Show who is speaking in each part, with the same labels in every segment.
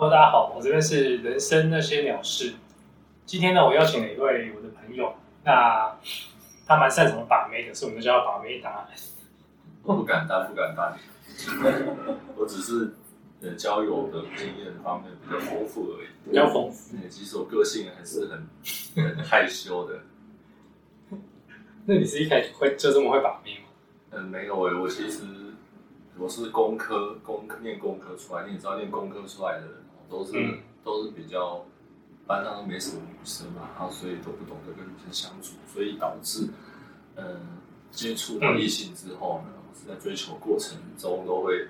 Speaker 1: Hello，大家好，我这边是人生那些鸟事。今天呢，我邀请了一位我的朋友，那他蛮擅长把妹的，所以我们就叫把妹达
Speaker 2: 不敢当，不敢当。我只是呃交友的经验方面比较丰富而已。
Speaker 1: 比较丰富。
Speaker 2: 对，其实我个性还是很 很害羞的。
Speaker 1: 那你是一开始会就这么会把妹吗？
Speaker 2: 嗯，没有诶，我其实我是工科，工念工科出来，你也知道，念工科出来的人都是、
Speaker 1: 嗯
Speaker 2: 都是比较班上都没什么女生嘛，然后所以都不懂得跟女生相处，所以导致嗯接触到异性之后呢，或是在追求过程中都会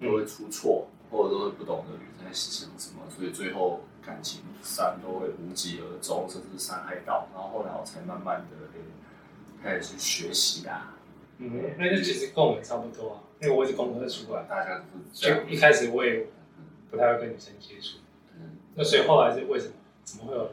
Speaker 2: 都会出错，或者都会不懂得女生在想什么，所以最后感情上都会无疾而终，甚至伤害到，然后后来我才慢慢的开始去学习啦。
Speaker 1: 嗯，那就其实跟我们差不多啊，因为我也是工科出来的，
Speaker 2: 大家都是这样
Speaker 1: 就。一开始我也不太会跟女生接触，
Speaker 2: 嗯
Speaker 1: 那所以后来是为什么？怎么会有？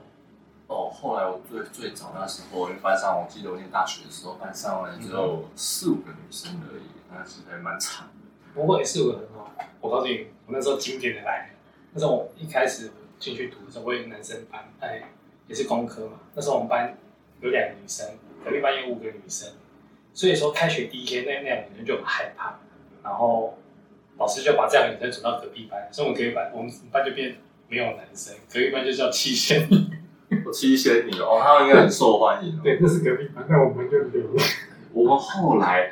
Speaker 2: 哦，后来我最最早那时候，因为班上我记得我念大学的时候，班上呢只有四五个女生而已，那其实还蛮惨的。
Speaker 1: 不过也是有很好。我告诉你，我那时候经典的来。那时候我一开始进去读的时候，我有男生班，哎，也是工科嘛。那时候我们班有两个女生，隔壁班有五个女生，所以说开学第一天，那那两个女生就很害怕，然后老师就把这两个女生转到隔壁班，所以我们隔壁班我们班就变没有男生，隔壁班就叫七仙女。
Speaker 2: 我七仙女哦，他们应该很受欢迎哦。
Speaker 1: 对，那是隔壁班，那我们就留了。
Speaker 2: 我们后来，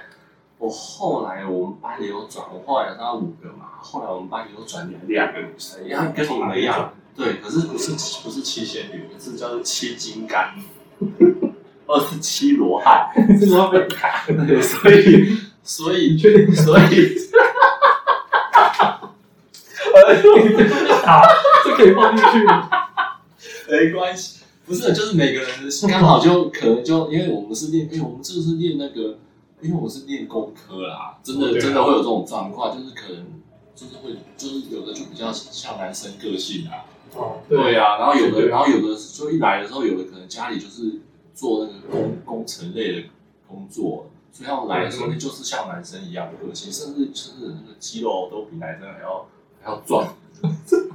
Speaker 2: 我后来我们班也有转，我后来有到五个嘛，后来我们班也有转两个女生，也跟你们一样，对，可是不是不是七仙女，是叫做七金刚，二十七罗汉。
Speaker 1: 这时候被打，
Speaker 2: 对，所以所以？所以，
Speaker 1: 好，这可以放进去。吗？
Speaker 2: 没关系，不是，就是每个人刚好就可能就因为我们是练，因为我们这个是练那个，因为我是练工科啦，真的、真的会有这种状况，就是可能就是会就是有的就比较像男生个性啊，
Speaker 1: 哦，
Speaker 2: 对。啊，然后有的然后有的就一来的时候，有的可能家里就是做那个工工程类的工作。所以他们来的时候，那就是像男生一样的个性，甚至甚至那个肌肉都比男生还要还要撞，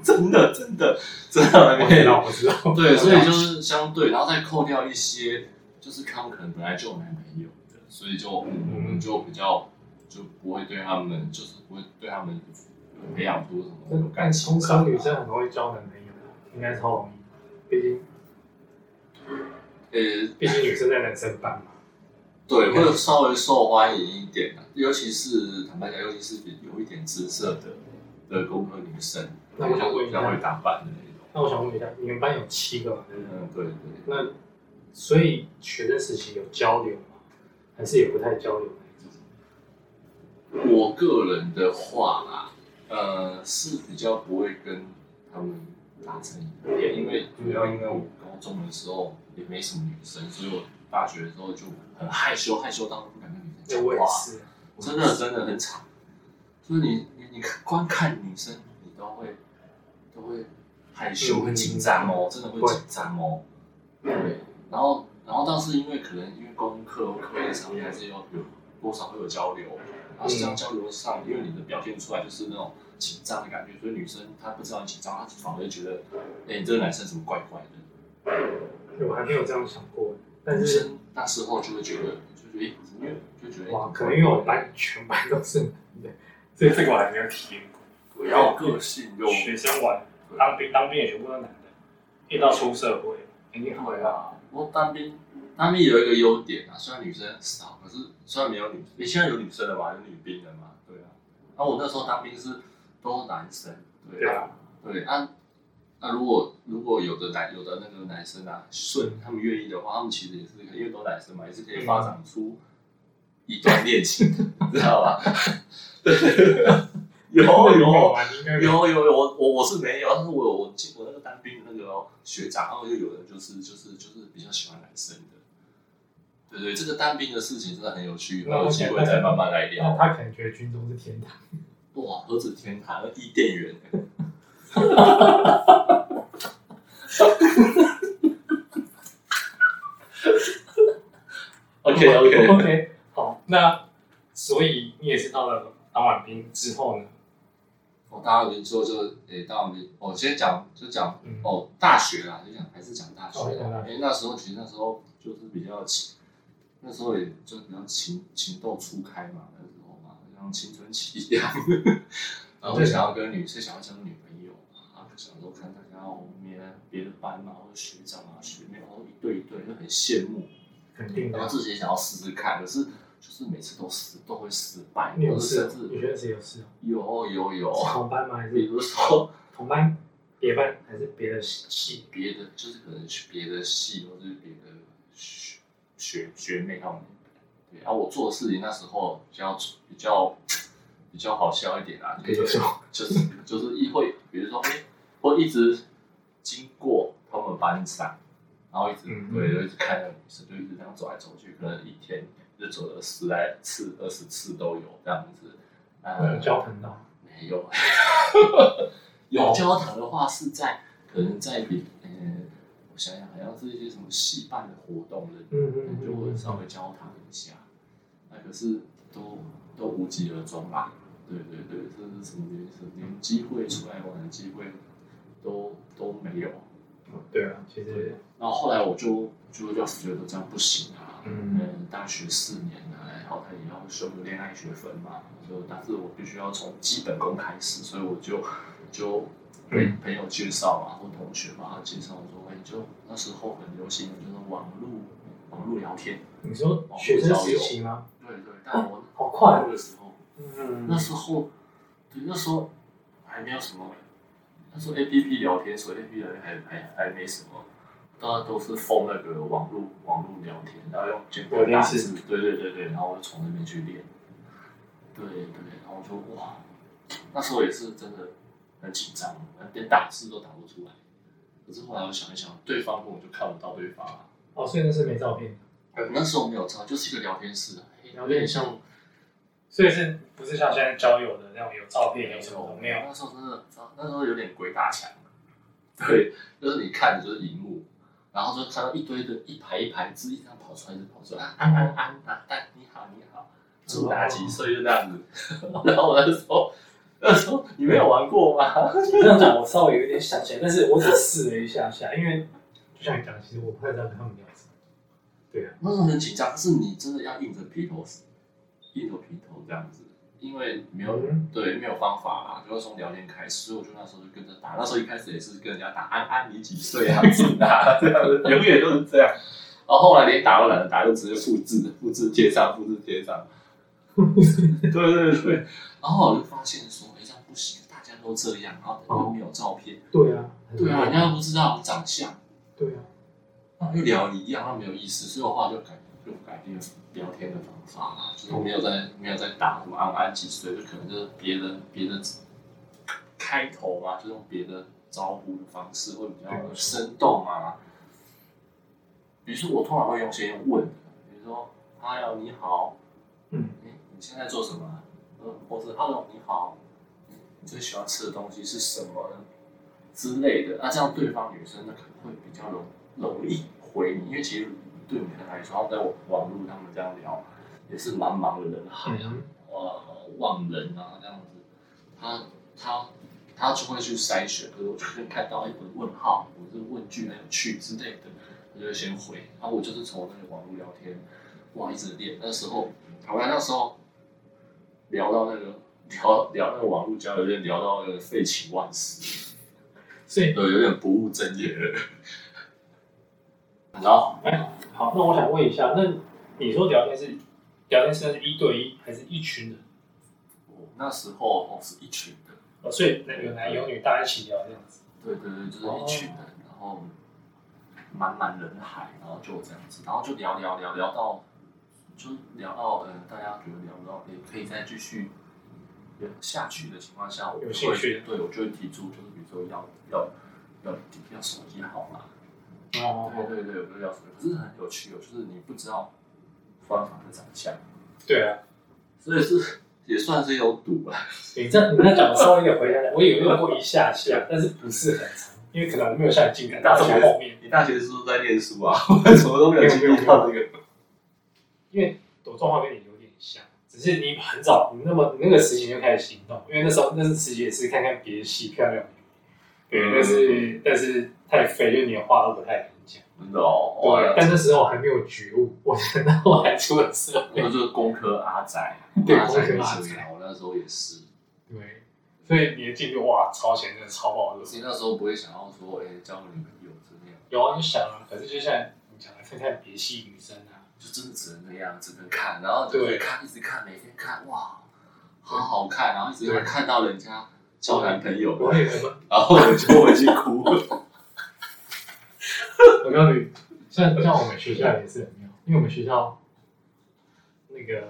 Speaker 2: 真的真的真的
Speaker 1: 我知道，我知道。
Speaker 2: 对，所以就是相对，然后再扣掉一些，就是他们可能本来就有男朋友的，所以就嗯我们就比较就不会对他们，就是不会对他们培养出什么有感情
Speaker 1: 通。常女生很容易交男朋友，应该超容易，毕竟
Speaker 2: 呃，
Speaker 1: 毕竟女生在男生班嘛。
Speaker 2: 对，会稍微受欢迎一点的，尤其是坦白讲，尤其是有一点姿色的的工科女生，
Speaker 1: 那我想问一下
Speaker 2: 会打扮的那种。
Speaker 1: 那我想问一下，你们班有七个嘛？对不对？
Speaker 2: 嗯，对对。
Speaker 1: 那所以学生时期有交流吗？还是也不太交流那种？
Speaker 2: 我个人的话啦，呃，是比较不会跟他们打成一片，因为主要因为我高中的时候也没什么女生，所以我大学的时候就很害羞，害羞到不敢跟女生
Speaker 1: 对，我也
Speaker 2: 讲话，
Speaker 1: 是。
Speaker 2: 真的真的很惨。就是你你你光看女生，你都会都会害羞，
Speaker 1: 嗯
Speaker 2: 会紧张哦，真的会紧张哦。对，然后然后倒是因为可能因为功课课业上面还是要有多少会有交流，然后这样交流上，因为你的表现出来就是那种紧张的感觉，所以女生她不知道你紧张，她反而觉得，哎、你这个男生怎么怪怪的？
Speaker 1: 对我还没有这样想过，但
Speaker 2: 女
Speaker 1: 是
Speaker 2: 生那时候就会觉得，就觉得，哎、因为就觉得，
Speaker 1: 哇，可能因为我班全班都是男的，所以这个我还没有体验过。
Speaker 2: 比较个性又
Speaker 1: 学生玩当兵，当兵也全部都男的，一到出社会，肯定会啊。
Speaker 2: 啊，不过当兵，当兵有一个优点啊，虽然女生少，可是虽然没有女，你现在有女生了嘛，有女兵了嘛，对啊。然后我那时候当兵是都是男生，对啊，
Speaker 1: 对啊，
Speaker 2: 那啊。那如果如果有的男有的那个男生啊，顺他们愿意的话，他们其实也是可以因为都男生嘛，也是可以发展出一段恋情，你知道吧？对，有有有有有，我我我是没有，但是我有我记我那个当兵的那个哦学长，然后就有人就是就是就是比较喜欢男生的，对对，这个当兵的事情真的很有趣，
Speaker 1: 那
Speaker 2: 有机会再慢慢来聊。
Speaker 1: 他可能觉得军中是天堂。
Speaker 2: 哇，何止天堂，伊甸园。OK
Speaker 1: OK，OK，好，那所以你也是到了当完兵之后呢？
Speaker 2: 我大学之后就诶，到你我先讲就讲
Speaker 1: 嗯。
Speaker 2: 哦，大学啦，就讲还是讲大学啦，因为那时候其实那时候就是比较情，那时候也就比较情情窦初开嘛，那时候嘛，像青春期一样，然后就想要跟女生想要交女朋友嘛，啊，就想说看大家后面别的班嘛，或者学长啊学妹，然后一对一对就很羡慕，
Speaker 1: 肯定的。
Speaker 2: 然后。自己也想要试试看，可是就是每次都失都会失败，
Speaker 1: 你有事你觉得谁有事？
Speaker 2: 有有有，
Speaker 1: 是同班吗？还是
Speaker 2: 比
Speaker 1: 是
Speaker 2: 如说。
Speaker 1: 同班、别班，还是别的系？
Speaker 2: 别的就是可能去别的系或者是别的学学学妹他们，对，然、后我做的事情那时候比较比较比较好笑一点啊，就是就是就是一会，比如说哎，我一直经过他们班上，然后一直、
Speaker 1: 嗯
Speaker 2: 对，就一直看那个女生，就一直这样走来走去，可能一天就走了十来次、二十次都有这样子，呃
Speaker 1: 有，交谈到？
Speaker 2: 没有，有交谈的话是在可能在比呃，我想想好像是一些什么戏办的活动的，
Speaker 1: 嗯嗯
Speaker 2: 就会稍微交谈一下，那可是都都无疾而终吧。对对对，这是什么原因？连机会出来玩的机会都都没有。
Speaker 1: 对啊，其实
Speaker 2: 然后后来我就就就觉得这样不行啊，
Speaker 1: 嗯。
Speaker 2: 嗯，大学四年啊，然后他也要修个恋爱学分嘛，就但是我必须要从基本功开始，所以我就就被
Speaker 1: 嗯
Speaker 2: 朋友介绍啊，或同学嘛，他介绍说，哎，就那时候很流行的就是网络网络聊天，
Speaker 1: 你说学生时期吗？
Speaker 2: 对对，但我
Speaker 1: 好快
Speaker 2: 那个时候，
Speaker 1: 嗯。
Speaker 2: 那时候对那时候还没有什么，那时候 A P P 聊天，所以 A P P 聊天还还还没什么。大家都是封那个网络网络聊天，然后用简单打字，对对对对，然后我就从那边去练，对对，然后我就哇，那时候也是真的很紧张，连打字都打不出来。可是后来我想一想，对方根本就看不到对方啊。
Speaker 1: 哦，所以那是没照片，
Speaker 2: 呃那时候没有照，就是一个聊天室啊，
Speaker 1: 聊天室
Speaker 2: 有点像
Speaker 1: 所以是不是像现在交友的那种有照片有什么的没有？
Speaker 2: 那时候真的，那时候有点鬼打墙。对，就是你看就是荧幕，然后就看到一堆的一排一排字，一这样跑出来，一直跑出来，啊安安安啊，但你好你好，住哪几岁就这样子。然后我那时候那时候你没有玩过吗？
Speaker 1: 你这样讲，我稍微有点想起来，但是我只试了一下下，因为就像你讲，其实我不太知道跟他们聊什么。对啊，
Speaker 2: 那时候很紧张，但是你真的要硬着皮头，硬着皮头这样子，因为没有、
Speaker 1: 嗯
Speaker 2: 对没有方法啦，就是从聊天开始，所以我就那时候就跟着打。那时候一开始也是跟人家打安安你几岁 啊，这样子，永远都是这样。然后后来连打都懒得打，就直接复制，复制贴上，复制贴上。对对对，然后我就发现说，哎，这样不行，大家都这样，然后又没有照片，
Speaker 1: 对啊，
Speaker 2: 对啊，人家又不知道我长相。
Speaker 1: 对啊，
Speaker 2: 聊一样，那没有意思，所以我后来就改就改变聊天的方法嘛，就是没有在没有在打什么安安几岁，就可能就是别的别的开头嘛，就用别的招呼的方式会比较生动啊。比如说我通常会用先用问的，比如说 “Hello，你好”，
Speaker 1: 嗯，
Speaker 2: 诶你现在做什么？嗯，或是 “Hello，你好”，你最喜欢吃的东西是什么呢？之类的，那这样对方女生呢可能会比较容容易回你，因为其实对你的来说，他们在网络他们这样聊，也是茫茫的人海啊，
Speaker 1: 嗯
Speaker 2: 哇，万人啊这样子，他他他就会去筛选，可是我就会看到一个问号，或者是问句很有趣之类的，他就会先回，然后我就是从那个网络聊天，哇，一直练，那时候好像那时候聊到那个聊聊那个网络交流，就聊到那个废寝忘食。
Speaker 1: 所以
Speaker 2: 对，有点不务正业了。然后，
Speaker 1: 哎，好，那我想问一下，那你说聊天是聊天是是一对一还是一群人？
Speaker 2: 我那时候哦是一群人，
Speaker 1: 哦，所以那有男有女，大家一起聊这样子。
Speaker 2: 对对对，就是一群人，然后满满人海，然后就这样子，然后就聊聊聊聊到，就聊到呃，大家觉得聊不到也可以再继续下去的情况下，我就
Speaker 1: 有兴趣
Speaker 2: 会对我就会提出，就是比如说要要要要手机号码，
Speaker 1: 哦
Speaker 2: 对对对，我就要手机，可是很有趣哦，就是你不知道方法的长相，
Speaker 1: 对啊，
Speaker 2: 所以是也算是有赌吧。
Speaker 1: 你这你那讲的稍微有点回答，我有用过一下下，但是不是很长，因为可能我没有像你进感到从后面，
Speaker 2: 你大学是不是在念书啊？我什么都没有经历到这个。
Speaker 1: 因为我状况跟你有点像，只只是你很早，你那么你那个时期就开始行动，因为那时候那时期也是看看别的戏漂亮，对，
Speaker 2: 嗯
Speaker 1: 但是但是太废，就是你的话都不太敢讲。
Speaker 2: 真的哦，
Speaker 1: 对，，但那时候我还没有觉悟，我等到我还出了社会，
Speaker 2: 那就是工科阿宅，
Speaker 1: 对工科阿仔
Speaker 2: 艺术家，我那时候也是。
Speaker 1: 对，所以你的进度哇，超前真的超爆热。
Speaker 2: 所以那时候不会想要说，哎、交个女朋友这样，
Speaker 1: 有啊，你想啊，可是就像你讲的，看看别系女生啊，
Speaker 2: 就真的只能那样，只能看，然后就可以看，一直看，每天看，哇，好好看，然后一直会看到人家交男朋友，然后我就回去哭。
Speaker 1: 我告诉你，像像我们学校也是很妙，因为我们学校那个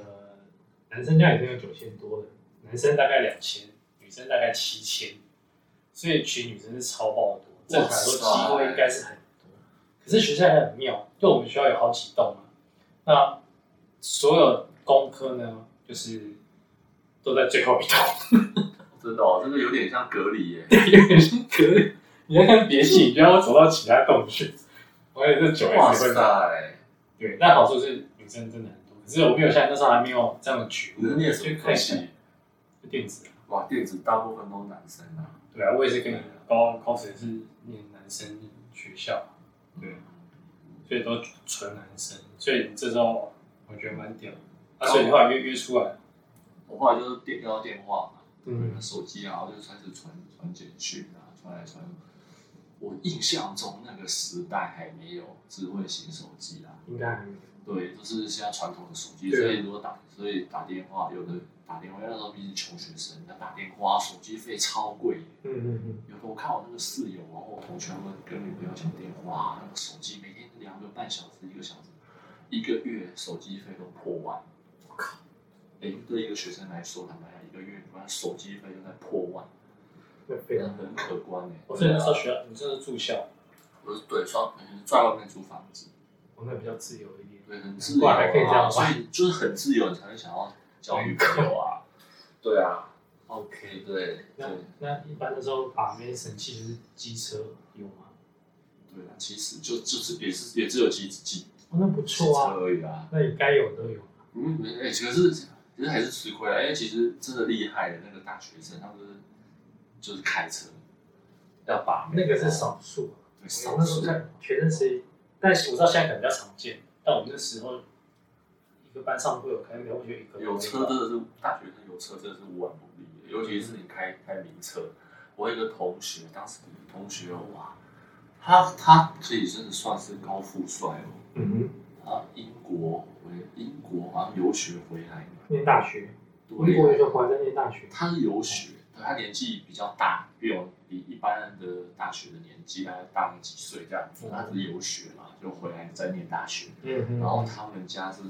Speaker 1: 男生家里真有九千多的，男生大概两千，女生大概七千，所以娶女生是超爆多，正常来说机会应该是很多。可是学校也很妙，就我们学校有好几栋嘛，那所有工科呢，就是都在最后一栋。
Speaker 2: 真的哦，这个有点像隔离耶。
Speaker 1: 有点像可以，你要看别系，你就要走到其他洞去。而且这九
Speaker 2: 哇
Speaker 1: S 会
Speaker 2: 塞，
Speaker 1: 对，但好处是女生真的很多，可是我没有像那时候还没有这样的觉悟，
Speaker 2: 你是念什么科
Speaker 1: 就看一下
Speaker 2: 系？
Speaker 1: 就电子啊。
Speaker 2: 哇，电子大部分都是男生啊。
Speaker 1: 对啊，我也是跟你高高职是念男生学校，对，所以都纯男生，所以这时候我觉得蛮屌的。啊，所以你后来约约出来，
Speaker 2: 我后来就是电要电话嘛，
Speaker 1: 对
Speaker 2: 手机啊，然后就开始传传简讯啊，传来传去。我印象中那个时代还没有智慧型手机啊，
Speaker 1: 应该还没有。
Speaker 2: 对，都是现在传统的手机，所以如果打，所以打电话，有的打电话，那时候毕竟穷学生，那打电话手机费超贵。
Speaker 1: 嗯嗯嗯，
Speaker 2: 有的我看我那个室友，然后我同学他们跟女朋友讲电话，那个手机每天两个半小时、一个小时，一个月手机费都破万。我靠！哎，对一个学生来说，坦白讲，一个月光手机费就在破万，
Speaker 1: 那非常。
Speaker 2: 很可观哎。
Speaker 1: 我所以那时候学校，你这是住校，
Speaker 2: 我是对双在外面租房子，
Speaker 1: 我那比较自由一点。
Speaker 2: 对，很自由
Speaker 1: 难怪还可以这样
Speaker 2: 啊，所以就是很自由，你才会想要交女朋友啊。对啊，OK，对
Speaker 1: 那
Speaker 2: 对
Speaker 1: 那一般的时候把妹神器就是机车有吗？
Speaker 2: 对啊，其实就就是也是也只有机机
Speaker 1: 哦，那不
Speaker 2: 几
Speaker 1: 错啊，
Speaker 2: 车而已啊。
Speaker 1: 那你该有都有。
Speaker 2: 嗯，哎、可是其实还是吃亏啊，因为其实真的厉害的那个大学生，他们就是就是开车。要把
Speaker 1: 那个是少数，
Speaker 2: 对少数，
Speaker 1: 那时候看学生时，但是我知道现在可能比较常见，但我们那时候一个班上会有可能了解一个
Speaker 2: 有车真的是大学生有车真的是无往不利的，尤其是你开开名车。我有一个同学，当时同学哇，他他自己真的算是高富帅哦，
Speaker 1: 嗯
Speaker 2: 他英国回英国好像游学回来，
Speaker 1: 念大学，英国
Speaker 2: 对，
Speaker 1: 有就回来在念大学，
Speaker 2: 他是游学，对他年纪比较大，比我比一般人的大学的年纪大概大个几岁这样子。他是游学嘛，就回来再念大学。
Speaker 1: 嗯哼
Speaker 2: 然后他们家是，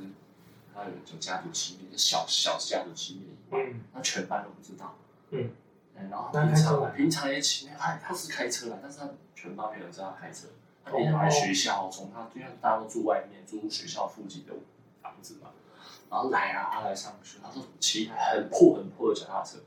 Speaker 2: 他有有家族企业，小小家族企业，
Speaker 1: 嗯
Speaker 2: 那全班都不知道。
Speaker 1: 嗯
Speaker 2: 嗯，然后平常平常也骑，他他是开车来，但是他全班没有人知道他开车。他平常来学校，从他因为大家都住外面，住学校附近的房子嘛，然后来啊，他来上学，他说骑很破很破的脚踏车，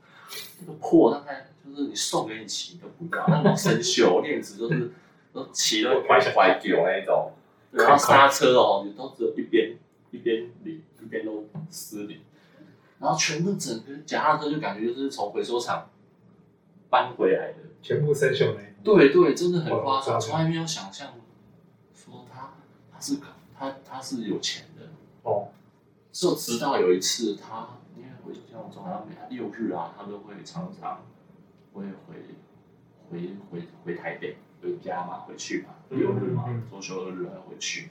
Speaker 2: 那个破大概就是你送给你骑都不要，那种生锈链子就是都骑了坏坏掉那一种，然后刹车哦，你都只有一边一边零，一边都失灵，然后全部整个脚踏车就感觉就是从回收厂搬回来的。
Speaker 1: 全部生锈那一种。
Speaker 2: 对对，真的很夸张，
Speaker 1: 哇
Speaker 2: 从来没有想象说他他是他他是有钱的，
Speaker 1: 哦，
Speaker 2: 就直到有一次他，我印象中好像每六日啊，他都会常常会回回回回台北回家嘛，回去嘛，
Speaker 1: 嗯
Speaker 2: 六日嘛
Speaker 1: 嗯，
Speaker 2: 周休二日还回去，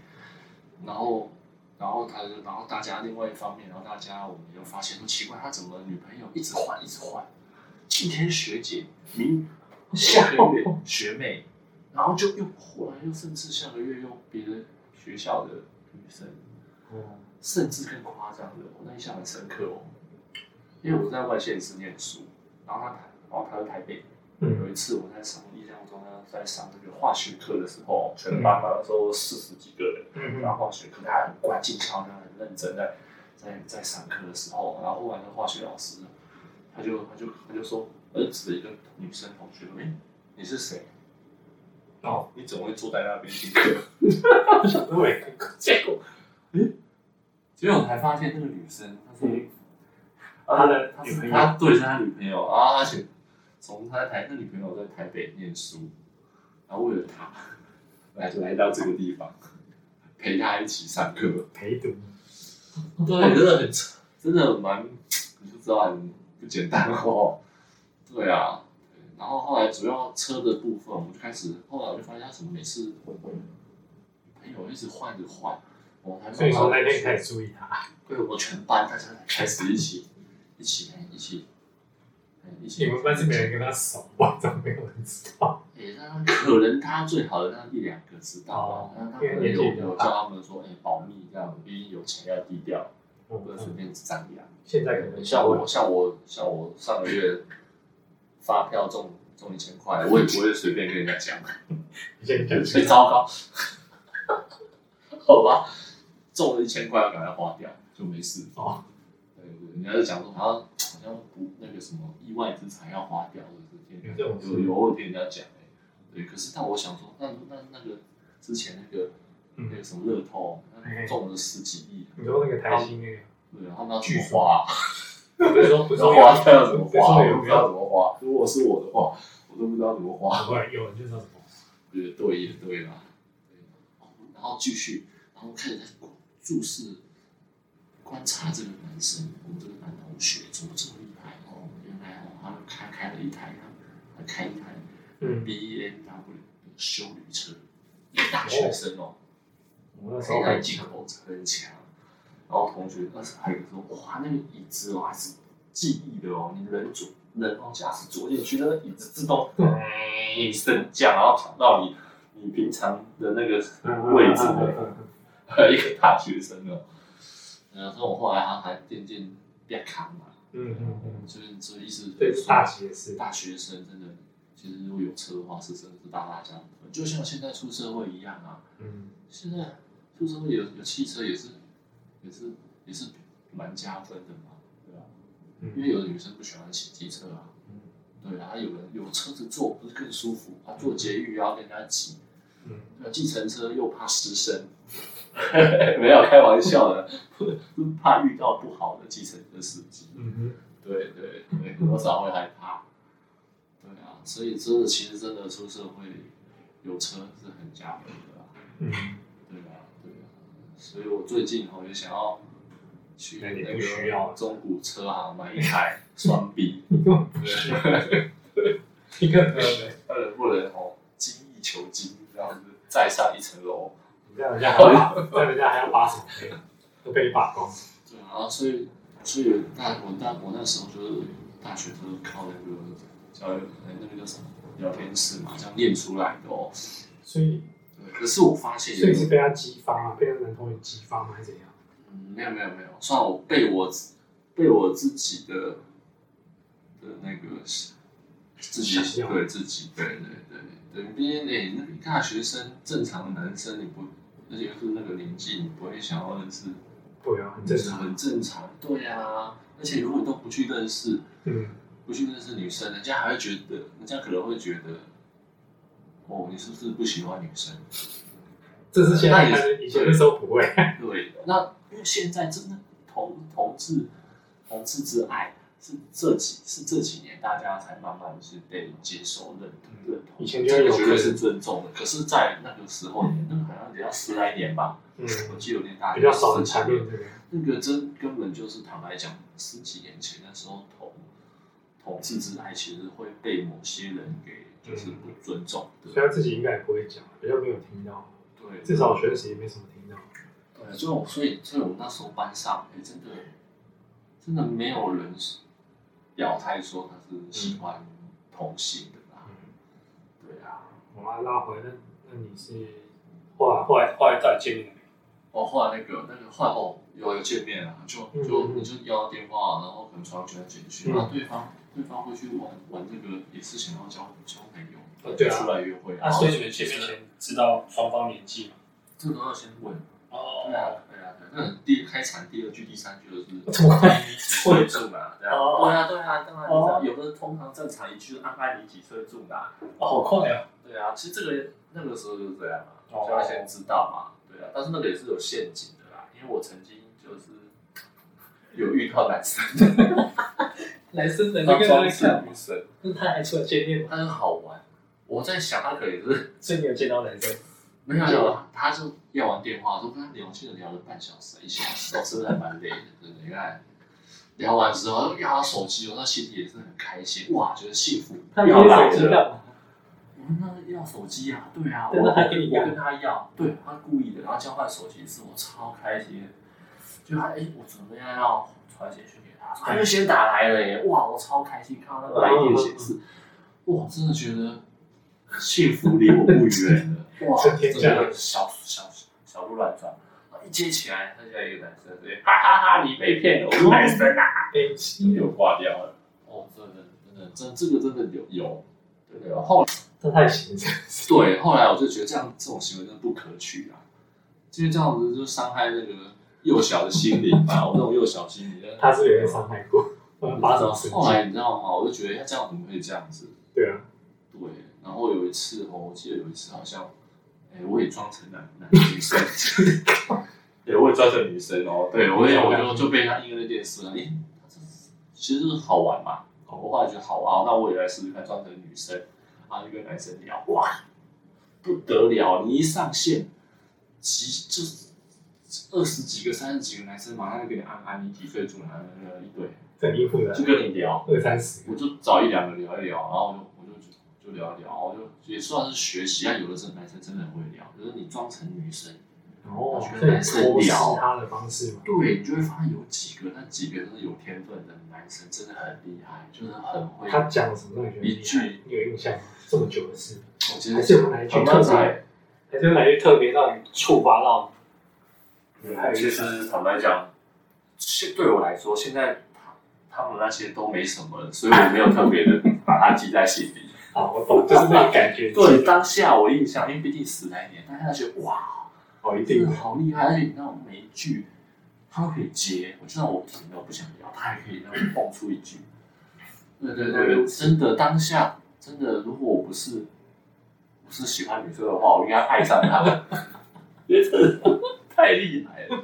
Speaker 2: 然后然后他就然后大家另外一方面，然后大家我们就发现说奇怪，他怎么女朋友一直换一直换，今天学姐，明下个月学妹，然后就又后来又甚至下个月又别的学校的女生，
Speaker 1: 哦，
Speaker 2: 甚至更夸张的，我那印象很深刻哦，因为我在外县市念书，然后他台，然后他在台北，
Speaker 1: 嗯
Speaker 2: 有一次我在上印象中呢，在上那个化学课的时候，全班嘛那时候四十几个人，
Speaker 1: 嗯
Speaker 2: 然后化学课他很关静悄，他很认真在在在上课的时候，然后忽然那个化学老师，他就他就他就说，儿子的一个女生同学，哎、你是谁？哦，你怎么会坐在那边听课？
Speaker 1: 我也结果
Speaker 2: 结果我才发现那个女生，她是
Speaker 1: 他的
Speaker 2: 他
Speaker 1: 女朋友
Speaker 2: 他对是他女朋友啊，而且从他在台那女朋友在台北念书，然后为了他 来来到这个地方陪他一起上课，
Speaker 1: 陪读，
Speaker 2: 对，真的很真的蛮，你就知道很不简单哦。对啊，然后后来主要车的部分，我们就开始，后来我就发现他怎么每次女朋友一直换着换，我还
Speaker 1: 所以从那天开始注意他。
Speaker 2: 对我全班大家才开始一起一起一起一起。
Speaker 1: 你们班是没人跟他熟，我怎么没有人知道？
Speaker 2: 可能他最好的那一两个知道
Speaker 1: 哦
Speaker 2: 吧，那他可能有有叫他们说，哎，保密这样，毕竟有钱要低调，不能随
Speaker 1: 嗯，
Speaker 2: 便张扬。
Speaker 1: 现在可能
Speaker 2: 像我像我像我上个月发票中中一千块，我也不会随便跟人家讲，
Speaker 1: 你先讲
Speaker 2: 最糟糕，好吧，中了一千块要赶快花掉，就没事。
Speaker 1: 哦，
Speaker 2: 对对，人家就讲说好像好像不那个什么意外之财要花掉，就是
Speaker 1: 有这种事
Speaker 2: 有有我听人家讲哎、对，可是但我想说，那那那个之前那个那
Speaker 1: 嗯，
Speaker 2: 个什么乐透，中了十几亿，
Speaker 1: 你说那个台新那个，
Speaker 2: 对啊，他们要怎么花、啊？
Speaker 1: 不是说不
Speaker 2: 知道花掉要怎么花，我不知道，怎么花。如果是我的话，我都不知道怎么花。
Speaker 1: 不然有人就知道怎么。
Speaker 2: 也对，也对啦。对，然后继续，然后开始在注视、观察这个男生，我们这个男同学怎么这么厉害哦？原来哦，他开开了一台，他开一台
Speaker 1: 嗯
Speaker 2: ，B M W 的修旅车，一个大学生哦，
Speaker 1: 我那时候很
Speaker 2: 进口车很强。然后同学那时候还有说，哇，那个椅子哦还是记忆的哦，你人坐人哦驾驶左进去，那个椅子自动一升降，然后调到你你平常的那个位置的，还有一个大学生哦。然后我后来他还渐渐变扛嘛，
Speaker 1: 嗯嗯嗯，
Speaker 2: 就是这意思
Speaker 1: 对，大企业是，
Speaker 2: 大学生真的，其实如果有车的话，是真的是大大加分，就像现在出社会一样啊。
Speaker 1: 嗯，
Speaker 2: 现在出社会有有汽车也是也是也是蛮加分的嘛，对吧、因为
Speaker 1: 嗯，
Speaker 2: 有的女生不喜欢骑机车啊，对啊，有人有车子坐不是更舒服？啊，坐捷运又要跟人家挤，
Speaker 1: 嗯，
Speaker 2: 对啊，计程车又怕失身，没有开玩笑的，怕遇到不好的计程车司机，
Speaker 1: 嗯
Speaker 2: 对对对，多少会害怕，对啊，所以真的其实真的出社会有车是很加分的
Speaker 1: 嗯，
Speaker 2: 对啊对啊，所以我最近我也想要去
Speaker 1: 那
Speaker 2: 个中古车行买一台双臂。
Speaker 1: 你根本不需要，你根本没有的，
Speaker 2: 当然不能哦，精益求精，这样子再上一层楼。
Speaker 1: 你这样人家还要把，这样人家还要把什么，都被你把光。
Speaker 2: 对啊，所以所以大我大我那时候就是大学都是靠那个教育呃那个叫什么聊天室嘛，这样练出来的哦。
Speaker 1: 所以，
Speaker 2: 对，可是我发现
Speaker 1: 所以是被他激发吗？被那男同学激发吗？还是怎样？
Speaker 2: 嗯，没有没有没有，算我被我自被我自己的的那个自己对自己对对对对，毕竟你那个大学生正常的男生你不，而且又是那个年纪，你不会想要认识，
Speaker 1: 对啊，很正常。
Speaker 2: 很正常，对啊，而且如果你都不去认识，
Speaker 1: 嗯，
Speaker 2: 不去认识女生，人家还会觉得，人家可能会觉得，哦，你是不是不喜欢女生？
Speaker 1: 这是现在还是以前的时候不会。
Speaker 2: 对，那因为现在真的同同志同志之爱是这几是这几年大家才慢慢是被接受认同认同，
Speaker 1: 以前就有
Speaker 2: 这个绝对是尊重的，可是，在那个时候，那个好像只要十来年吧，
Speaker 1: 嗯，
Speaker 2: 我记得有点大，
Speaker 1: 比较少人谈论这个。
Speaker 2: 那个真根本就是坦白讲，十几年前那时候同同志之爱其实会被某些人给就是不尊重的，
Speaker 1: 所以他自己应该也不会讲，比较没有听到，
Speaker 2: 对，
Speaker 1: 至少学生时也没什么听到。
Speaker 2: 对，所以我所以所以我们那时候班上，哎、真的真的没有人表态说他是喜欢同性的啦。
Speaker 1: 嗯，
Speaker 2: 对啊，
Speaker 1: 我们拉回来，那那你是后来后来后来到底见面？
Speaker 2: 哦，后来那个那个后来哦有有见面啊，就就你就要电话，然后可能传传简讯，
Speaker 1: 嗯
Speaker 2: 然后对方对方会去玩玩这个，也是想要交交朋友，
Speaker 1: 哦对啊
Speaker 2: 出来约会
Speaker 1: 啊，所以你们见面前知道双方年纪吗？
Speaker 2: 这个都要先问。
Speaker 1: 哦
Speaker 2: 对啊，那第开场第二句、第三句都是
Speaker 1: 怎么会
Speaker 2: 几岁住嘛？对啊，
Speaker 1: 哦
Speaker 2: 对啊，对啊，当然你知道，
Speaker 1: 哦
Speaker 2: 有的通常正常一句安排你几岁住哪？
Speaker 1: 哦，好快啊！
Speaker 2: 对啊，其实这个那个时候就是这样嘛，
Speaker 1: 哦
Speaker 2: 就要先知道嘛，对啊，但是那个也是有陷阱的啦，因为我曾经就是有遇到男生，
Speaker 1: 男生能
Speaker 2: 他
Speaker 1: 够跟
Speaker 2: 装是
Speaker 1: 他看
Speaker 2: 女，生，
Speaker 1: 那他还出来见面吗？
Speaker 2: 他很好玩。我在想，他可能是
Speaker 1: 所以你有见到男生？
Speaker 2: 没有有，他就要完电话，说跟他聊天聊了半小时、一小时，哦，真的还蛮累的，对不对。你看，聊完之后要他手机，我他心里也是很开心，哇，觉得幸福
Speaker 1: 他
Speaker 2: 要
Speaker 1: 手机
Speaker 2: 了。
Speaker 1: 干嘛？
Speaker 2: 我说那要手机啊，对啊，
Speaker 1: 真
Speaker 2: 我
Speaker 1: 的还给你要
Speaker 2: 我跟他要，对他故意的，然后交换手机是我超开心的，就他哎、我准备要传简讯给他，他就先打来了耶，哇，我超开心，看到那个来电显示，哇，真的觉得幸福离我不远了，哇，
Speaker 1: 真
Speaker 2: 的小小小鹿乱撞。一接起来，他现在一个男生，对，哈哈哈，你被骗了，男生啊，
Speaker 1: 北七
Speaker 2: 就挂掉了。哦，真的，真的，真的这个真的有有，对 对。后
Speaker 1: 这太行了。
Speaker 2: 对，后来我就觉得这样这种行为真的不可取啊，因为这样子就伤害那个幼小的心灵吧。我这种幼小心灵，
Speaker 1: 他是有被伤害过，我们把手伸进。
Speaker 2: 后来你知道吗？我就觉得，他，这样怎么可以这样子？
Speaker 1: 对啊，
Speaker 2: 对，然后有一次哦，我记得有一次好像，哎，我也装成男男女生，对，我也装成女生哦，对我也我就就被他映了电视了，哎，其实就是好玩嘛，哦我后来觉得好玩，那我也来试试看装成女生，然后就跟男生聊，哇，不得了，你一上线，几就是二十几个、三十几个男生马上就给你安安，你几岁住哪那个一堆，
Speaker 1: 整衣服的
Speaker 2: 就跟你聊。
Speaker 1: 二三十，
Speaker 2: 我就找一两个聊一聊，然后我就聊一聊，就也算是学习。啊，有的是男生真的很会聊，就是你装成女生，
Speaker 1: 哦，所以偷视他的方式嘛。
Speaker 2: 对你就会发现有几个，那几个真的有天分的男生真的很厉害，就是很会。
Speaker 1: 他讲什么让你觉得
Speaker 2: 一句
Speaker 1: 你有印象吗？这么久的事，
Speaker 2: 我其实
Speaker 1: 还是有哪一句
Speaker 2: 他
Speaker 1: 特别还是有哪句特别让你触发到你？还有一
Speaker 2: 其
Speaker 1: 个
Speaker 2: 实坦白讲，现对我来说，现在他他们那些都没什么了，所以我没有特别的把它记在心里。
Speaker 1: 啊，我懂，就是那个感觉。
Speaker 2: 对，当下我印象，因为毕竟十来年，当下觉得哇，
Speaker 1: 哦，一定
Speaker 2: 好厉害，而且你知道每一句他都可以接，我知道我停了我不想聊，他还可以让我蹦出一句。对对对对，真的当下真的，如果我不是不是喜欢女生的话，我应该爱上她，因为真的太厉害了。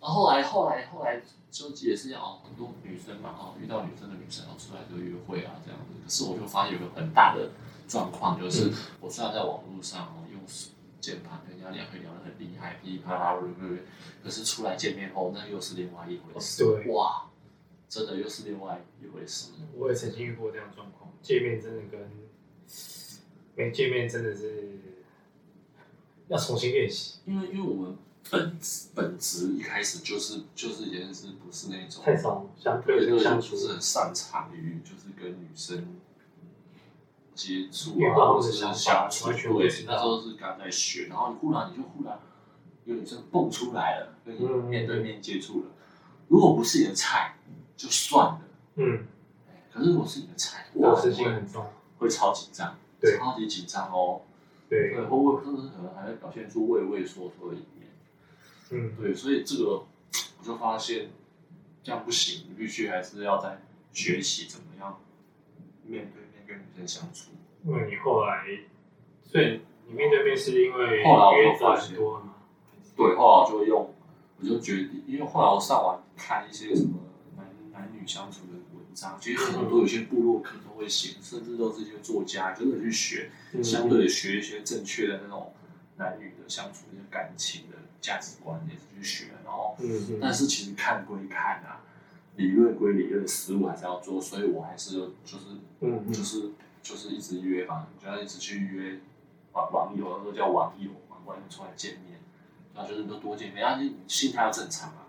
Speaker 2: 然后后来后来后来就也是要很多女生嘛，哦，遇到女生的女生，然后出来就约会啊这样子。可是我就发现有个很大的状况，就是我虽然在网络上哦用键盘跟人家聊会聊得很厉害，噼里啪啦，对不对？可是出来见面后，那又是另外一回事。
Speaker 1: 对
Speaker 2: 哇，真的又是另外一回事。
Speaker 1: 我也曾经遇过这样的状况，见面真的跟没见面真的是要重新练习，
Speaker 2: 因为因为我们本本质一开始就是就是也是不是那种
Speaker 1: 太少相
Speaker 2: 对，
Speaker 1: 对相处
Speaker 2: 就是很擅长于就是跟女生接触啊，
Speaker 1: 或者
Speaker 2: 是相处。对，那时候是刚在学，然后你忽然你就忽然有女生蹦出来了，跟你
Speaker 1: 嗯
Speaker 2: 面对面接触了。如果不是你的菜，就算了。
Speaker 1: 嗯，
Speaker 2: 哎可是如果是你的菜，哇，会
Speaker 1: 很重，
Speaker 2: 会超紧张，
Speaker 1: 对
Speaker 2: 超级紧张哦。
Speaker 1: 对，
Speaker 2: 对，会会甚至可能还会表现出畏畏缩缩的一面。
Speaker 1: 嗯，
Speaker 2: 对，所以这个我就发现这样不行，你必须还是要在学习怎么样面对面跟女生相处。
Speaker 1: 因为你后来，所以你面对面是因为
Speaker 2: 后来我就发现
Speaker 1: 多嘛，
Speaker 2: 对，后来我就用，我就决定，因为后来我上网看一些什么男男女相处的文章，其实很多有些部落客都会写，甚至都是一些作家真的去学，
Speaker 1: 嗯。
Speaker 2: 相对的学一些正确的那种男女的相处的感情的价值观也是去学，然后但是其实看归看啊，理论归理论，实务还是要做，所以我还是就是就是就是一直约嘛，就要一直去约网网友，那时候叫网友嘛，网友出来见面，然后就是都多见面，然后你心态要正常啊，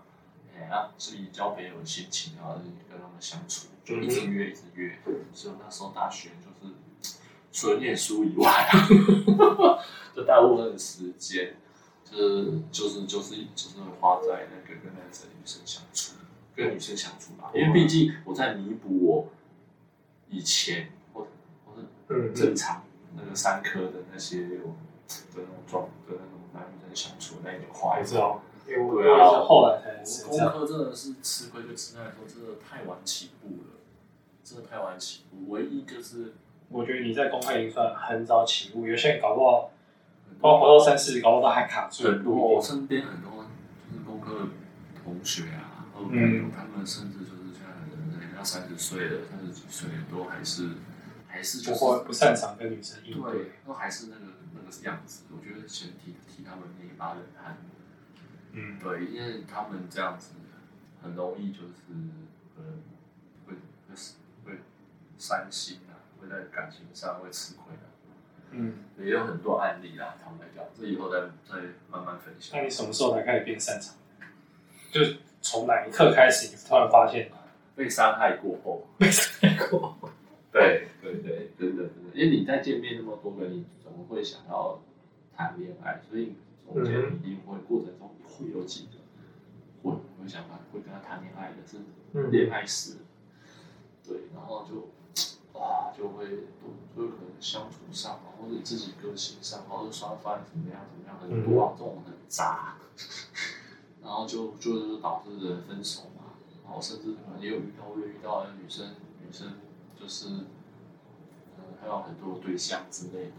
Speaker 2: 哎，然后是以交朋友的心情，然后跟他们相处，就一直约一直约，所以那时候大学就是 除了念书以外啊，就大部分的时间。就是就是就是就是花在那个跟男生女生相处，跟女生相处吧，因为毕竟我在弥补我以前或或是
Speaker 1: 嗯
Speaker 2: 正常那个三科的那些的那种状的那种男女生相处那一块
Speaker 1: 我。知道，因为我
Speaker 2: 对啊
Speaker 1: 我也是后来才知
Speaker 2: 工
Speaker 1: 道，
Speaker 2: 科真的是吃亏，就吃那时候真的太晚起步了，真的太晚起步。唯一就是
Speaker 1: 我觉得你在公开已经算很早起步，有些人搞不好，包括活到三四十，搞不好还卡住，
Speaker 2: 很多我身边很多就是工科的同学啊，嗯，他们甚至就是像人家三十岁了，三十几岁都还是还是就是
Speaker 1: 不不擅长跟女生应对，
Speaker 2: 都还是那个那个样子。我觉得先替替他们那一把冷汗。
Speaker 1: 嗯，
Speaker 2: 对，因为他们这样子很容易就是呃会会会伤心啊，会在感情上会吃亏的。
Speaker 1: 嗯，
Speaker 2: 也有很多案例啦，坦白讲，这以后再再慢慢分享。
Speaker 1: 那你什么时候才开始变擅长？就从哪一刻开始，你突然发现
Speaker 2: 被伤害过后，
Speaker 1: 被伤害过后？
Speaker 2: 对对对，真的真的，因为你在见面那么多个，你怎么会想要谈恋爱？所以中间一定会过程中会有几个会会想法会跟他谈恋爱的，是恋爱史。对，然后就哇就会就可能相处上啊，或者自己个性上，或者双方怎么样怎么样，很多啊，这种很渣。然后就就是导致人分手嘛，然后甚至可能也有遇到，我有遇到的女生，女生就是，呃，还有很多对象之类的，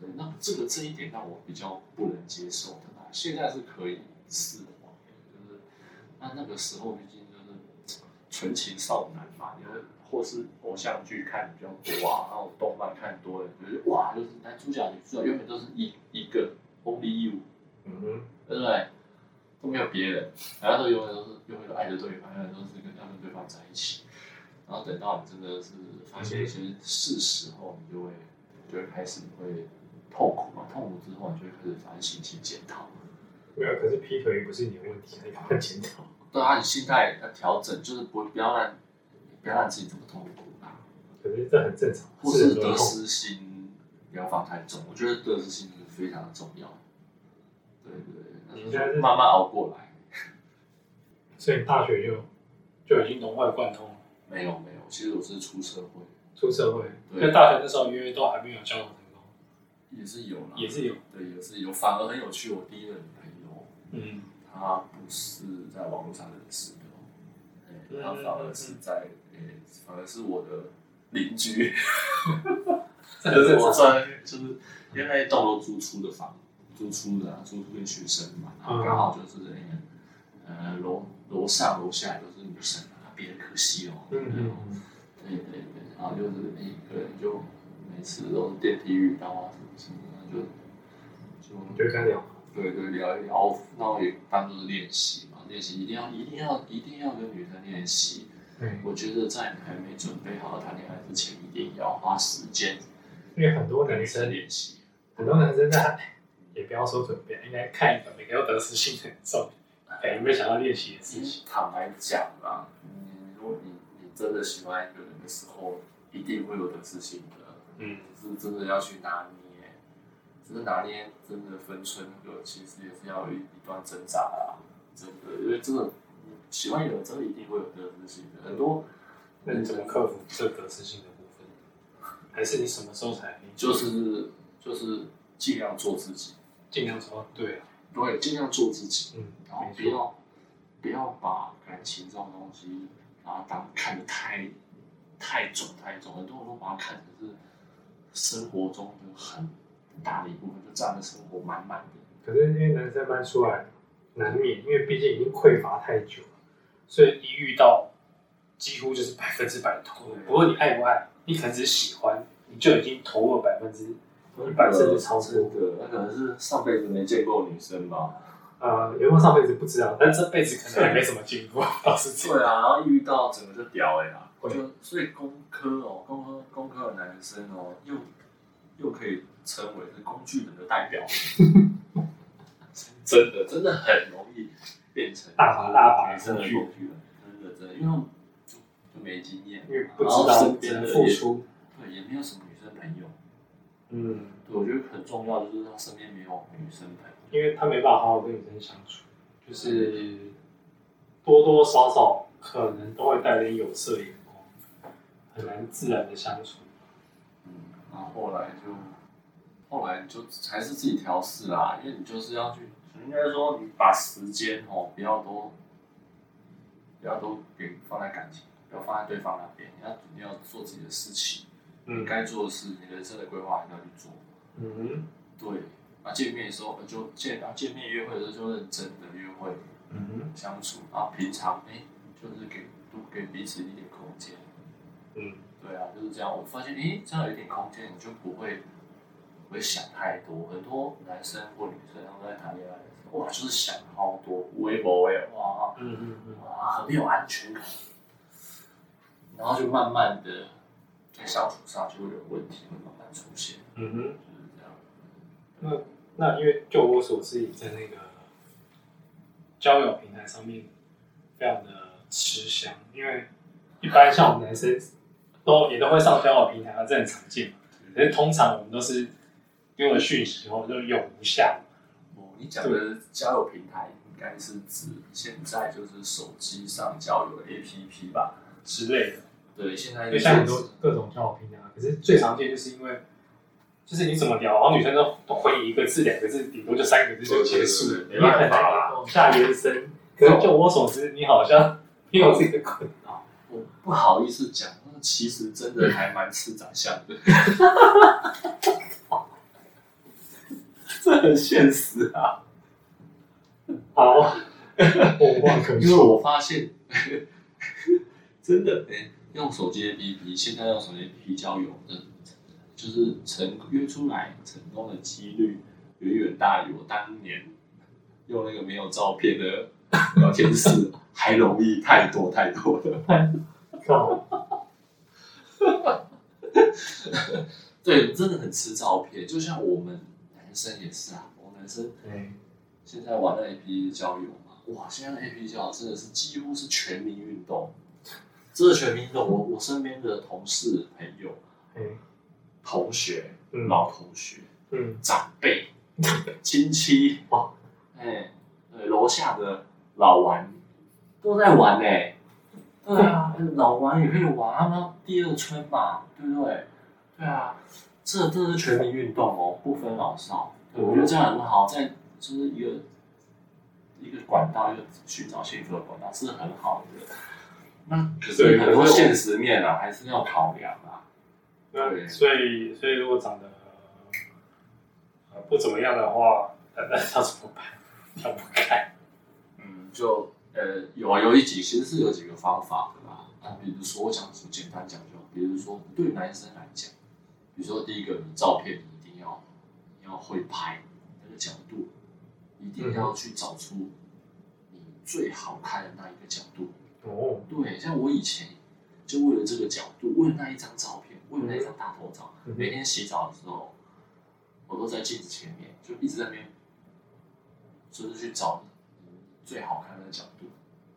Speaker 2: 对，那这个这一点让我比较不能接受的啦。现在是可以释怀，就是，那那个时候毕竟就是纯情少男嘛，因为或是偶像剧看比较多啊，然后动漫看多了，就是哇，就是男主角女主角原本都是一一个 only you，
Speaker 1: 嗯哼，
Speaker 2: 对不对？都没有别人，然后都永远都是永远都爱着对方，永远都是跟要跟对方在一起。然后等到你真的是发现一些事实后，你就会就会开始会痛苦嘛，痛苦之后你就会开始反省去检讨。
Speaker 1: 没有，可是劈腿不是你的问题，你赶快检讨。
Speaker 2: 对啊，你心态要调整，就是不不要让不要让自己这么痛苦啊。
Speaker 1: 可是这很正常。
Speaker 2: 或是得失心不要放太重，我觉得得失心是非常的重要。对对。
Speaker 1: 你现在是
Speaker 2: 慢慢熬过来，
Speaker 1: 所以大学就就已经融会贯通了。
Speaker 2: 没有没有，其实我是出社会，
Speaker 1: 出社会，在大学那时候约都还没有交往成功，
Speaker 2: 也是有啦，
Speaker 1: 也是有，
Speaker 2: 对，也是有，反而很有趣。我第一任女朋友，
Speaker 1: 嗯，
Speaker 2: 她不是在网络上认识的，她反而是在，诶，反而是我的邻居，就是我算就是因为栋楼租出的房。租出的，租出给学生嘛，然后刚好就是呃楼楼上楼下都是女生嘛，别人可惜哦，
Speaker 1: 嗯嗯
Speaker 2: 对对对，然后就是一个人就每次都是电梯遇到啊什么什么，就
Speaker 1: 就就跟他聊，
Speaker 2: 对对聊一聊，那我也当做是练习嘛，练习一定要一定要一定要跟女生练习，
Speaker 1: 嗯，
Speaker 2: 我觉得在你还没准备好谈恋爱之前，一定要花时间，
Speaker 1: 因为很多男生
Speaker 2: 练习，
Speaker 1: 很多男生在。也不要说准备，应该看一个每个都得失心很重，哎，有没有想要练习的事情？
Speaker 2: 坦白讲啊，你如果你你真的喜欢一个人的时候，一定会有得失心的。
Speaker 1: 嗯，
Speaker 2: 是真的要去拿捏，只是拿捏真的分寸，那个其实也是要一一段挣扎啊，真的，因为真的喜欢有人，真的一定会有得失心的。很多，
Speaker 1: 那你怎么克服这得失心的部分？还是你什么时候才？
Speaker 2: 就是就是尽量做自己。
Speaker 1: 尽量做对啊，
Speaker 2: 对，尽量做自己，
Speaker 1: 嗯，
Speaker 2: 然后不要不要把感情这种东西，把它当看得太太重太重，很多人都把它看成是生活中的很大的一部分，就占了生活满满的。
Speaker 1: 可是因为男生搬出来难免，因为毕竟已经匮乏太久了，所以一遇到几乎就是百分之百的投入。不论你爱不爱，你可能只是喜欢，你就已经投入了百分之。一百甚至超
Speaker 2: 多的，那可能是上辈子没见过女生吧？
Speaker 1: 呃，有没有上辈子不知道，但这辈子可能也没什么见过，倒是
Speaker 2: 对啊，然后遇到整个就屌哎啦，就所以工科哦，工科工科的男生哦，又又可以称为是工具人的代表，真的真的很容易变成
Speaker 1: 大把大把
Speaker 2: 的工具了，真的真的，因为就就没经验，
Speaker 1: 因为不知道身边的付出，
Speaker 2: 对，也没有什么女生朋友。
Speaker 1: 嗯，
Speaker 2: 对，我觉得很重要，就是他身边没有女生朋友，
Speaker 1: 因为他没办法好好跟女生相处，就是多多少少可能都会带点有色眼光，很难自然的相处。
Speaker 2: 嗯，然后后来就后来就还是自己调试啦，因为你就是要去，应该说你把时间哦不要多不要都给放在感情，不要放在对方那边，你要你要做自己的事情。嗯，该做的事，你人生的规划还是要去做。
Speaker 1: 嗯，
Speaker 2: 对。啊，见面的时候就见，啊见面约会的时候就认真的约会。
Speaker 1: 嗯
Speaker 2: 相处啊，平常哎就是给多给彼此一点空间。
Speaker 1: 嗯，
Speaker 2: 对啊，就是这样。我发现，诶，这样有一点空间，你就不会不会想太多。很多男生或女生他们在谈恋爱的时候，哇，就是想好多，微博微哇，
Speaker 1: 嗯嗯嗯，
Speaker 2: 哇，很没有安全感，然后就慢慢的在相处上就会有问题，会慢慢出现，
Speaker 1: 嗯哼。
Speaker 2: 就是这样。
Speaker 1: 那那因为就我所知，你在那个交友平台上面非常的吃香，因为一般像我们男生都也都会上交友平台啊，这很常见嘛。可是通常我们都是丢了讯息后就永无下文。
Speaker 2: 哦，你讲的交友平台应该是指现在就是手机上交友的 APP 吧？
Speaker 1: 之类的，
Speaker 2: 对，现在
Speaker 1: 就像很多各种交友平台，可是最常见就是因为，就是你怎么聊，然后女生都都回一个字、两个字，顶多就三个字就结束了，
Speaker 2: 没办法
Speaker 1: 啦，往下延伸。可是就我所知，你好像没有这个困扰。
Speaker 2: 我不好意思讲，那其实真的还蛮吃长相的，这很现实啊。
Speaker 1: 好，我忘可
Speaker 2: 因为我发现，真的，哎、用手机 APP，现在用手机 APP 交友的，就是成约出来成功的几率，远远大于我当年用那个没有照片的聊天室还容易太多太多了。
Speaker 1: 靠，
Speaker 2: 对，真的很吃照片，就像我们男生也是啊，我们男生
Speaker 1: 对，
Speaker 2: 现在玩的 A P 交友嘛，哇，现在的 A P 交友真的是几乎是全民运动，真的全民运动。我我身边的同事、朋友、
Speaker 1: 哎，
Speaker 2: 同学、
Speaker 1: 嗯。
Speaker 2: 老同学、
Speaker 1: 嗯，
Speaker 2: 长辈、亲戚，
Speaker 1: 哇，
Speaker 2: 哎，对，楼下的老玩都在玩呢、对啊，老玩也可以玩，他们第二春嘛，对不对？对啊，这真的是全民运动哦，不分老少。对我觉得这样很好，在就是一个一个管道，一个寻找幸福的管道是很好的。那可是很多现实面啊，还是要考量啊。
Speaker 1: 那
Speaker 2: 对
Speaker 1: 所以所以如果长得呃不怎么样的话，那那要怎么办？要不开？
Speaker 2: 嗯，就呃有啊，有一集其实是有几个方法的啦。啊，比如说我讲简单讲就，比如说对男生来讲，比如说第一个，你照片你一定要你要会拍那个角度，一定要去找出你最好看的那一个角度。
Speaker 1: 哦，
Speaker 2: 对，像我以前就为了这个角度，为了那一张照片，为了那一张大头照，
Speaker 1: 嗯
Speaker 2: 每天洗澡的时候，我都在镜子前面，就一直在那边，就是去找你最好看的角度，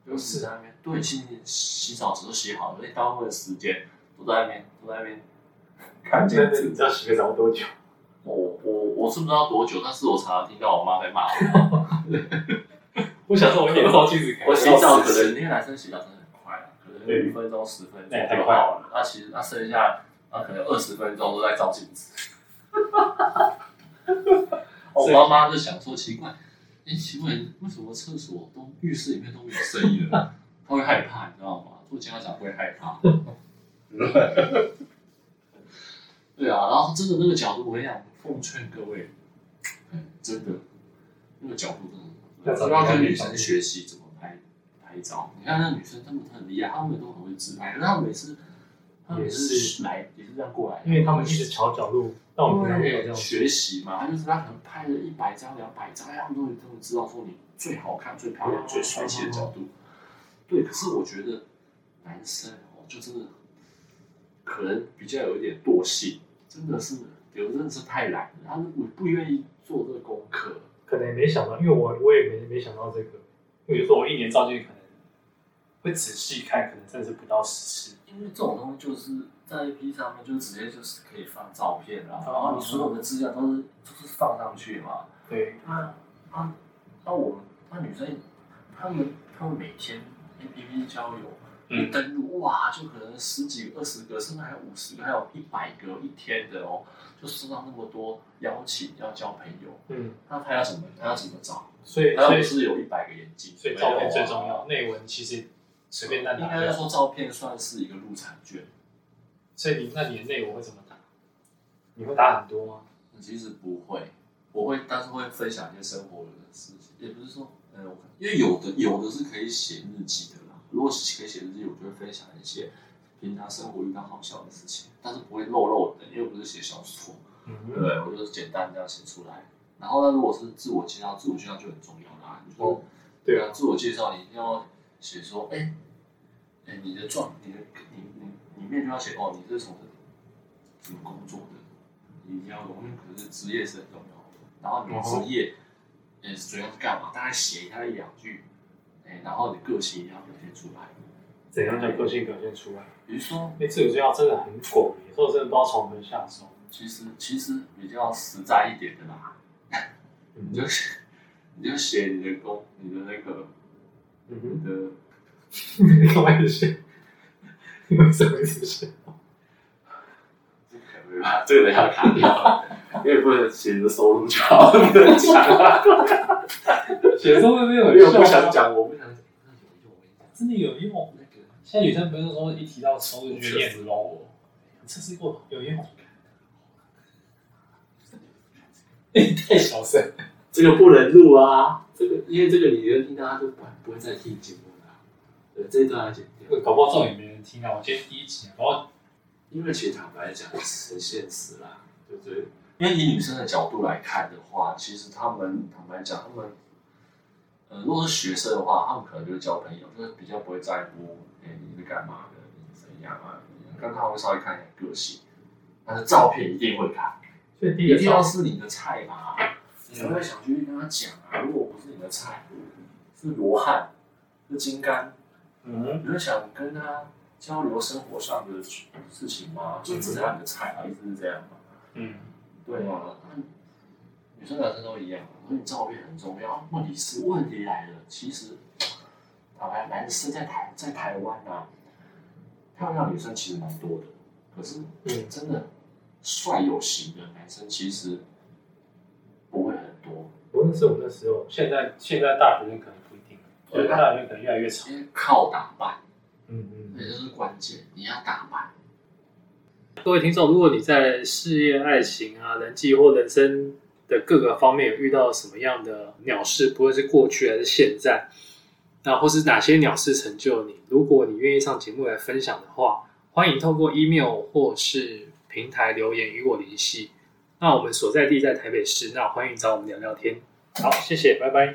Speaker 2: 就是在那边。对，其实你洗澡只都洗好了，那大部分的时间都在那边，都在那边看镜子
Speaker 1: 你。知道洗个澡多久？
Speaker 2: 我我我是不知道多久，但是我常常听到我妈在骂我。
Speaker 1: 我想说，我一点照镜子看，
Speaker 2: 我洗澡可能那个男生洗澡真的很快啊，可能
Speaker 1: 对
Speaker 2: 五分钟、十分钟就好了。那其实那剩下那可能二十分钟都在照镜子。我妈妈就想说奇怪，哎，奇怪，为什么厕所都浴室里面都没有声音了？她会害怕，你知道吗？做家长会害怕。对啊，然后真的那个角度，我跟你讲，奉劝各位，嗯，真的那个角度真的，
Speaker 1: 要找
Speaker 2: 就要跟女
Speaker 1: 女生
Speaker 2: 生。学习怎么拍拍照。你看那女生，她们很厉害，她们都很会自拍，可是她们每次，她们每
Speaker 1: 也
Speaker 2: 次
Speaker 1: 是。
Speaker 2: 来也是这样过来，
Speaker 1: 因为他们一直调角度，到我们平常没有这样
Speaker 2: 学习嘛，他就是他可能拍了一百张、两百张，哎他们都会都会知道说你最好看、最漂亮、最帅气的角度。对，可是我觉得男生哦，就真的可能比较有一点惰性，真的是有的真的是太懒了，他们不不愿意做这个功课。
Speaker 1: 可能也没想到，因为我我也没没想到这个。比如说我一年照镜可能会仔细看，可能真的是不到十次。
Speaker 2: 因为这种东西就是在 A P 上面，就直接就是可以放照片啦，
Speaker 1: 哦
Speaker 2: 然后你所有的资料都是就是放上去嘛。
Speaker 1: 对，
Speaker 2: 那那那我们那女生，她们她们每天 A P P 交友，
Speaker 1: 嗯
Speaker 2: 一登录哇，就可能十几个、二十个，甚至还有五十个，还有一百个一天的哦，就收到那么多邀请要交朋友，
Speaker 1: 嗯，
Speaker 2: 那他要怎么他要怎么找？
Speaker 1: 所以所以
Speaker 2: 她又不是有一百个眼睛，
Speaker 1: 所以照片最重要，内文其实随便乱
Speaker 2: 应该是
Speaker 1: 打就好。
Speaker 2: 说照片算是一个入场券，
Speaker 1: 所以你那你的内文会怎么打？你会打很多吗？
Speaker 2: 其实不会，我会，但是会分享一些生活的事情，也不是说，呃，因为有的有的是可以写日记的啦，如果是可以写日记，我就会分享一些平常生活遇到好笑的事情，但是不会漏漏的，因为不是写小说。
Speaker 1: 嗯
Speaker 2: 对，我就是简单这样写出来。然后呢，如果是自我介绍，自我介绍就很重要啦。你说，
Speaker 1: 对
Speaker 2: 啊，自我介绍你一定要写说，哎，哎，你的状，你的你你里面就要写哦，你是从什么工作的，你一定要有，因为可是职业是很重要的。然后你的职业，也是主要是干嘛？大概写一下一两句，哎，然后你个性一定要表现出来。
Speaker 1: 怎样叫个性表现出来？
Speaker 2: 比如说，
Speaker 1: 那自我介绍真的很广，有时候真的不知道从何下手。
Speaker 2: 其实其实比较实在一点的啦，你就写你就写你的工，你的那个
Speaker 1: 嗯
Speaker 2: 你的。
Speaker 1: 你干嘛写？你为什么一直写？
Speaker 2: 这个没办法，这个等一下卡掉，因为不能写你的收入就好，不能讲。
Speaker 1: 写作那边
Speaker 2: 因为我不想，讲，我不想讲，那有用，
Speaker 1: 真的有用。
Speaker 2: 那个
Speaker 1: 现在女生不是说一提到收入就觉得面子 low，
Speaker 2: 我
Speaker 1: 测试过有用。你太小声。
Speaker 2: 这个不能录啊，这个因为这个你的听到他就不不会再听节目了，对，这一段要剪掉。
Speaker 1: 搞不好这种也没人听啊！我今天第一集，搞不好
Speaker 2: 因为其实坦白讲，很现实啦，对不对？因为以女生的角度来看的话，其实他们坦白讲，他们呃，如果是学生的话，他们可能就是交朋友，就是比较不会在乎，哎、你是干嘛的，你是怎样啊？但他会稍微看一下个性，但是照片一定会看，
Speaker 1: 所以第
Speaker 2: 一定要是你的菜嘛，你才会想去跟他讲啊。如果不是你的菜，是罗汉，是金刚，
Speaker 1: 嗯，
Speaker 2: 你会想跟他交流生活上的事情吗？就只是他的菜啊，意思是这样嘛？
Speaker 1: 嗯，
Speaker 2: 对啊，女生男生都一样，所以照片很重要。问题是问题来了，其实坦白男生在台在台湾啊，漂亮女生其实蛮多的，可是
Speaker 1: 嗯
Speaker 2: 真的帅有型的男生其实不会很多，
Speaker 1: 无论是我那时候，现在现在大学生可能不一定，我觉得大学生可能越来越少。
Speaker 2: 靠打扮，
Speaker 1: 嗯嗯
Speaker 2: 这就是关键，你要打扮。
Speaker 1: 各位听众，如果你在事业、爱情啊、人际或人生的各个方面有遇到什么样的鸟事，不论是过去还是现在，那或是哪些鸟事成就你，如果你愿意上节目来分享的话，欢迎透过 email 或是平台留言与我联系。那我们所在地在台北市，那欢迎找我们聊聊天。好，谢谢，拜拜。